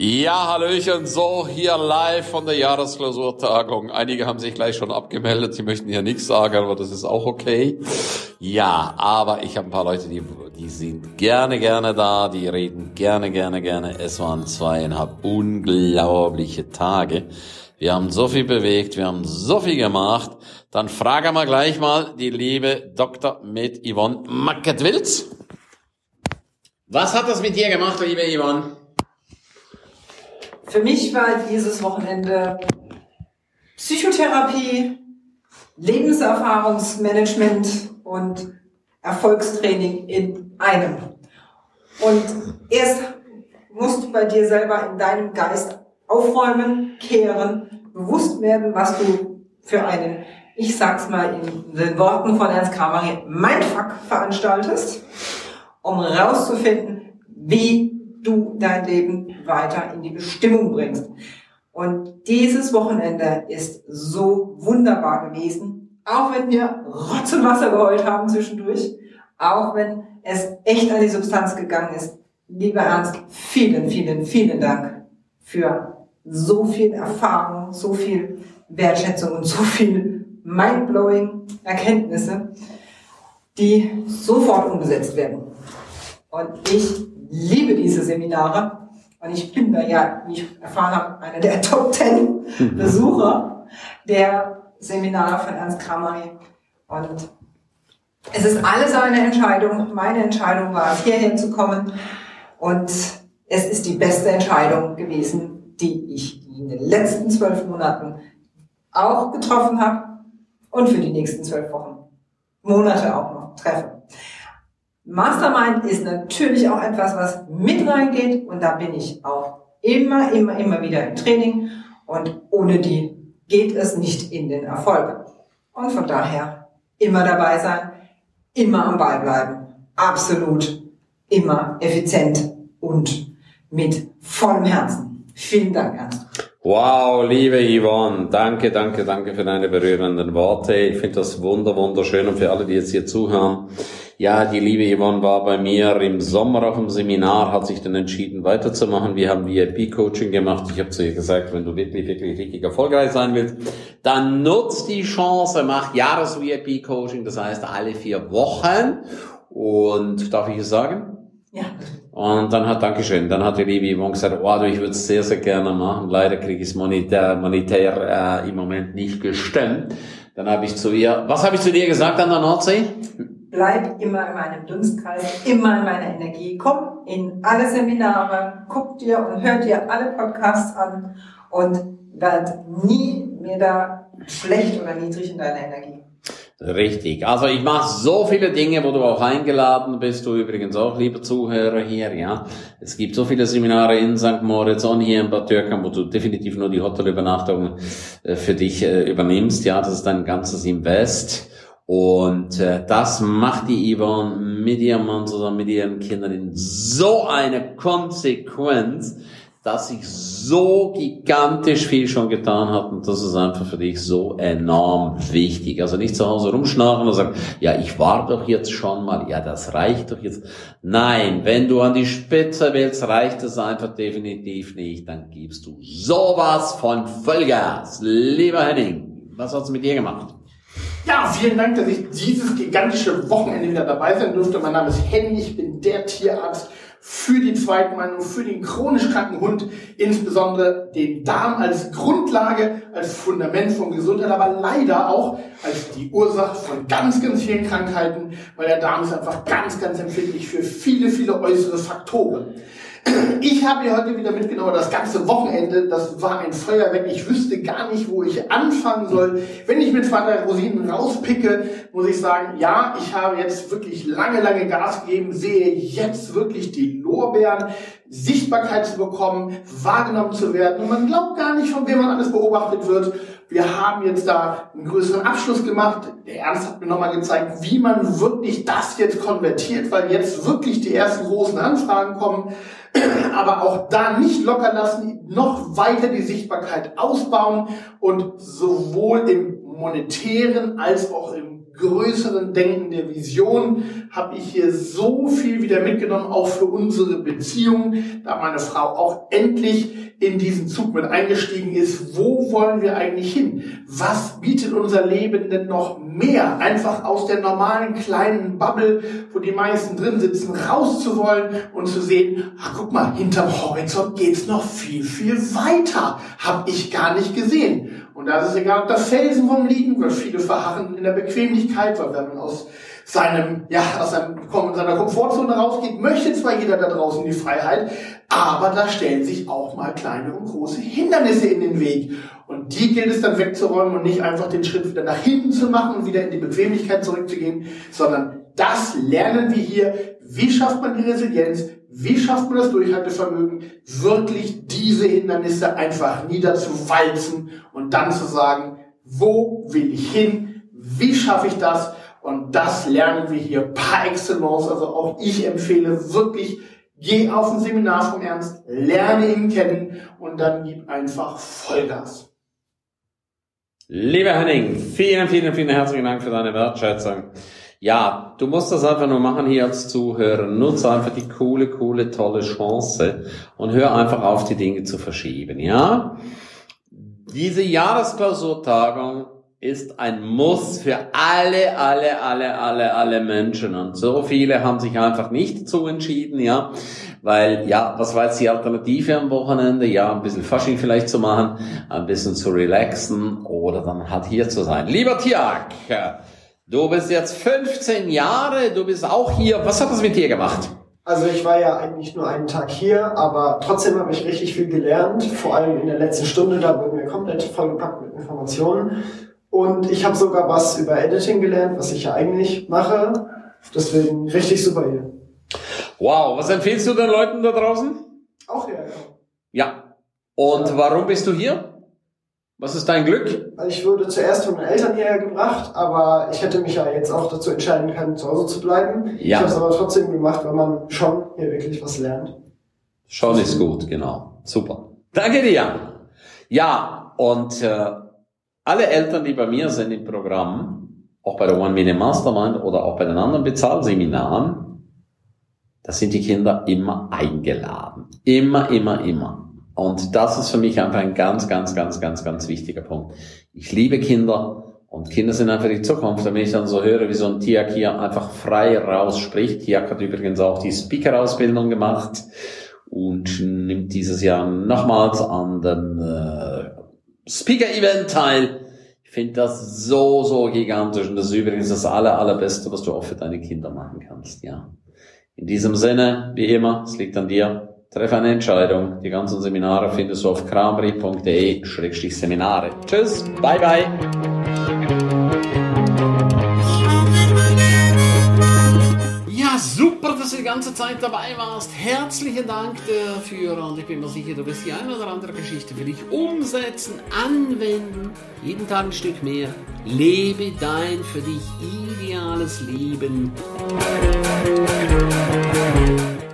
Ja, Hallöchen, so hier live von der Jahresklausurtagung. Einige haben sich gleich schon abgemeldet, sie möchten hier nichts sagen, aber das ist auch okay. Ja, aber ich habe ein paar Leute, die, die sind gerne, gerne da, die reden gerne, gerne, gerne. Es waren zweieinhalb unglaubliche Tage. Wir haben so viel bewegt, wir haben so viel gemacht. Dann fragen wir gleich mal die liebe Dr. mit Yvonne Macketwilz. Was hat das mit dir gemacht, liebe Yvonne? Für mich war dieses Wochenende Psychotherapie, Lebenserfahrungsmanagement und Erfolgstraining in einem. Und erst musst du bei dir selber in deinem Geist aufräumen, kehren, bewusst werden, was du für einen, ich sag's mal in den Worten von Ernst Kramer, Mindfuck veranstaltest, um rauszufinden, wie du dein Leben weiter in die Bestimmung bringst. Und dieses Wochenende ist so wunderbar gewesen, auch wenn wir Rotz und Wasser geheult haben zwischendurch, auch wenn es echt an die Substanz gegangen ist. Lieber Ernst, vielen, vielen, vielen Dank für so viel Erfahrung, so viel Wertschätzung und so viel mindblowing Erkenntnisse, die sofort umgesetzt werden. Und ich liebe diese Seminare. Und ich bin da ja, wie ich erfahren habe, einer der Top Ten mhm. Besucher der Seminare von Ernst Kramari. Und es ist alles eine Entscheidung. Meine Entscheidung war es, hierhin zu kommen. Und es ist die beste Entscheidung gewesen, die ich in den letzten zwölf Monaten auch getroffen habe und für die nächsten zwölf Wochen, Monate auch noch treffe. Mastermind ist natürlich auch etwas, was mit reingeht und da bin ich auch immer, immer, immer wieder im Training und ohne die geht es nicht in den Erfolg. Und von daher immer dabei sein, immer am Ball bleiben, absolut immer effizient und mit vollem Herzen. Vielen Dank, Ernst. Wow, liebe Yvonne, danke, danke, danke für deine berührenden Worte. Ich finde das wunder, wunderschön und für alle, die jetzt hier zuhören. Ja, die liebe Yvonne war bei mir im Sommer auf dem Seminar, hat sich dann entschieden weiterzumachen. Wir haben VIP-Coaching gemacht. Ich habe zu ihr gesagt, wenn du wirklich, wirklich richtig erfolgreich sein willst, dann nutzt die Chance, mach Jahres-VIP-Coaching, das heißt alle vier Wochen. Und darf ich es sagen? Und dann hat, Dankeschön, dann hat die liebe Yvonne gesagt, oh, du, ich würde es sehr, sehr gerne machen. Leider kriege ich es monetär, monetär äh, im Moment nicht gestemmt. Dann habe ich zu ihr, was habe ich zu dir gesagt an der Nordsee? bleib immer in meinem Dunstkreis, immer in meiner Energie. Komm in alle Seminare, guck dir und hör dir alle Podcasts an und werd nie mehr da schlecht oder niedrig in deiner Energie. Richtig. Also ich mache so viele Dinge, wo du auch eingeladen bist, du übrigens auch, lieber Zuhörer hier, ja. Es gibt so viele Seminare in St. Moritz und hier in Bad Türkheim, wo du definitiv nur die Hotelübernachtung äh, für dich äh, übernimmst, ja. Das ist dein ganzes Invest. Und äh, das macht die Yvonne mit ihrem Mann zusammen mit ihren Kindern in so eine Konsequenz, dass sich so gigantisch viel schon getan hat und das ist einfach für dich so enorm wichtig. Also nicht zu Hause rumschnarchen und sagen, ja, ich war doch jetzt schon mal, ja, das reicht doch jetzt. Nein, wenn du an die Spitze willst, reicht es einfach definitiv nicht, dann gibst du sowas von Vollgas. Lieber Henning, was hat's mit dir gemacht? Ja, vielen Dank, dass ich dieses gigantische Wochenende wieder dabei sein durfte. Mein Name ist Henny, ich bin der Tierarzt für die Zweitmeinung, für den chronisch kranken Hund, insbesondere den Darm als Grundlage, als Fundament von Gesundheit, aber leider auch als die Ursache von ganz, ganz vielen Krankheiten, weil der Darm ist einfach ganz, ganz empfindlich für viele, viele äußere Faktoren. Ich habe hier heute wieder mitgenommen das ganze Wochenende. Das war ein Feuerwerk. Ich wüsste gar nicht, wo ich anfangen soll. Wenn ich mit drei Rosinen rauspicke, muss ich sagen, ja, ich habe jetzt wirklich lange, lange Gas gegeben, sehe jetzt wirklich die Lorbeeren, Sichtbarkeit zu bekommen, wahrgenommen zu werden. Und man glaubt gar nicht, von wem man alles beobachtet wird. Wir haben jetzt da einen größeren Abschluss gemacht. Der Ernst hat mir nochmal gezeigt, wie man wirklich das jetzt konvertiert, weil jetzt wirklich die ersten großen Anfragen kommen. Aber auch da nicht locker lassen, noch weiter die Sichtbarkeit ausbauen und sowohl im monetären als auch im größeren Denken, der Vision, habe ich hier so viel wieder mitgenommen, auch für unsere Beziehung, da meine Frau auch endlich in diesen Zug mit eingestiegen ist. Wo wollen wir eigentlich hin? Was bietet unser Leben denn noch mehr? Einfach aus der normalen kleinen Bubble, wo die meisten drin sitzen, rauszuwollen und zu sehen, ach, guck mal, hinterm Horizont geht's noch viel, viel weiter. Hab ich gar nicht gesehen. Und da ist es egal, ob da Felsen rumliegen, weil viele verharren in der Bequemlichkeit, weil wenn man aus seinem, ja, aus seinem, seiner Komfortzone rausgeht, möchte zwar jeder da draußen die Freiheit, aber da stellen sich auch mal kleine und große Hindernisse in den Weg. Und die gilt es dann wegzuräumen und nicht einfach den Schritt wieder nach hinten zu machen und wieder in die Bequemlichkeit zurückzugehen, sondern das lernen wir hier. Wie schafft man die Resilienz? Wie schafft man das Durchhaltevermögen, wirklich diese Hindernisse einfach niederzuwalzen und dann zu sagen, wo will ich hin? Wie schaffe ich das? Und das lernen wir hier par excellence. Also auch ich empfehle wirklich, geh auf ein Seminar vom Ernst, lerne ihn kennen und dann gib einfach Vollgas. Lieber Henning, vielen, vielen, vielen herzlichen Dank für deine Wertschätzung. Ja, du musst das einfach nur machen hier als Zuhörer. Nutze einfach die coole, coole, tolle Chance und hör einfach auf, die Dinge zu verschieben, ja? Diese Jahresklausurtagung ist ein Muss für alle, alle, alle, alle, alle Menschen. Und so viele haben sich einfach nicht dazu entschieden, ja. Weil, ja, was war jetzt die Alternative am Wochenende? Ja, ein bisschen Fasching vielleicht zu machen, ein bisschen zu relaxen oder dann halt hier zu sein. Lieber Tiag, du bist jetzt 15 Jahre, du bist auch hier. Was hat das mit dir gemacht? Also ich war ja eigentlich nur einen Tag hier, aber trotzdem habe ich richtig viel gelernt. Vor allem in der letzten Stunde, da wurden wir komplett vollgepackt mit Informationen. Und ich habe sogar was über Editing gelernt, was ich ja eigentlich mache. Deswegen richtig super hier. Wow, was empfiehlst du den Leuten da draußen? Auch hier, ja. Ja. Und warum bist du hier? Was ist dein Glück? Ich wurde zuerst von den Eltern hierher gebracht, aber ich hätte mich ja jetzt auch dazu entscheiden können, zu Hause zu bleiben. Ja. Ich habe es aber trotzdem gemacht, weil man schon hier wirklich was lernt. Schon ist gut, genau. Super. Danke dir. Ja, und äh, alle Eltern, die bei mir sind im Programm, auch bei der One Million Mastermind oder auch bei den anderen Bezahlseminaren, da sind die Kinder immer eingeladen. Immer, immer, immer. Und das ist für mich einfach ein ganz, ganz, ganz, ganz, ganz wichtiger Punkt. Ich liebe Kinder und Kinder sind einfach die Zukunft. Und wenn ich dann so höre, wie so ein Tiak hier einfach frei rausspricht, Tiak hat übrigens auch die Speaker-Ausbildung gemacht und nimmt dieses Jahr nochmals an dem äh, Speaker-Event teil. Ich finde das so, so gigantisch und das ist übrigens das aller, allerbeste, was du auch für deine Kinder machen kannst, ja. In diesem Sinne, wie immer, es liegt an dir. Treffe eine Entscheidung. Die ganzen Seminare findest du auf kramri.de-seminare. Tschüss, bye bye. Ja, super, dass du die ganze Zeit dabei warst. Herzlichen Dank dafür und ich bin mir sicher, du wirst die eine oder andere Geschichte für dich umsetzen, anwenden. Jeden Tag ein Stück mehr. Lebe dein für dich ideales Leben.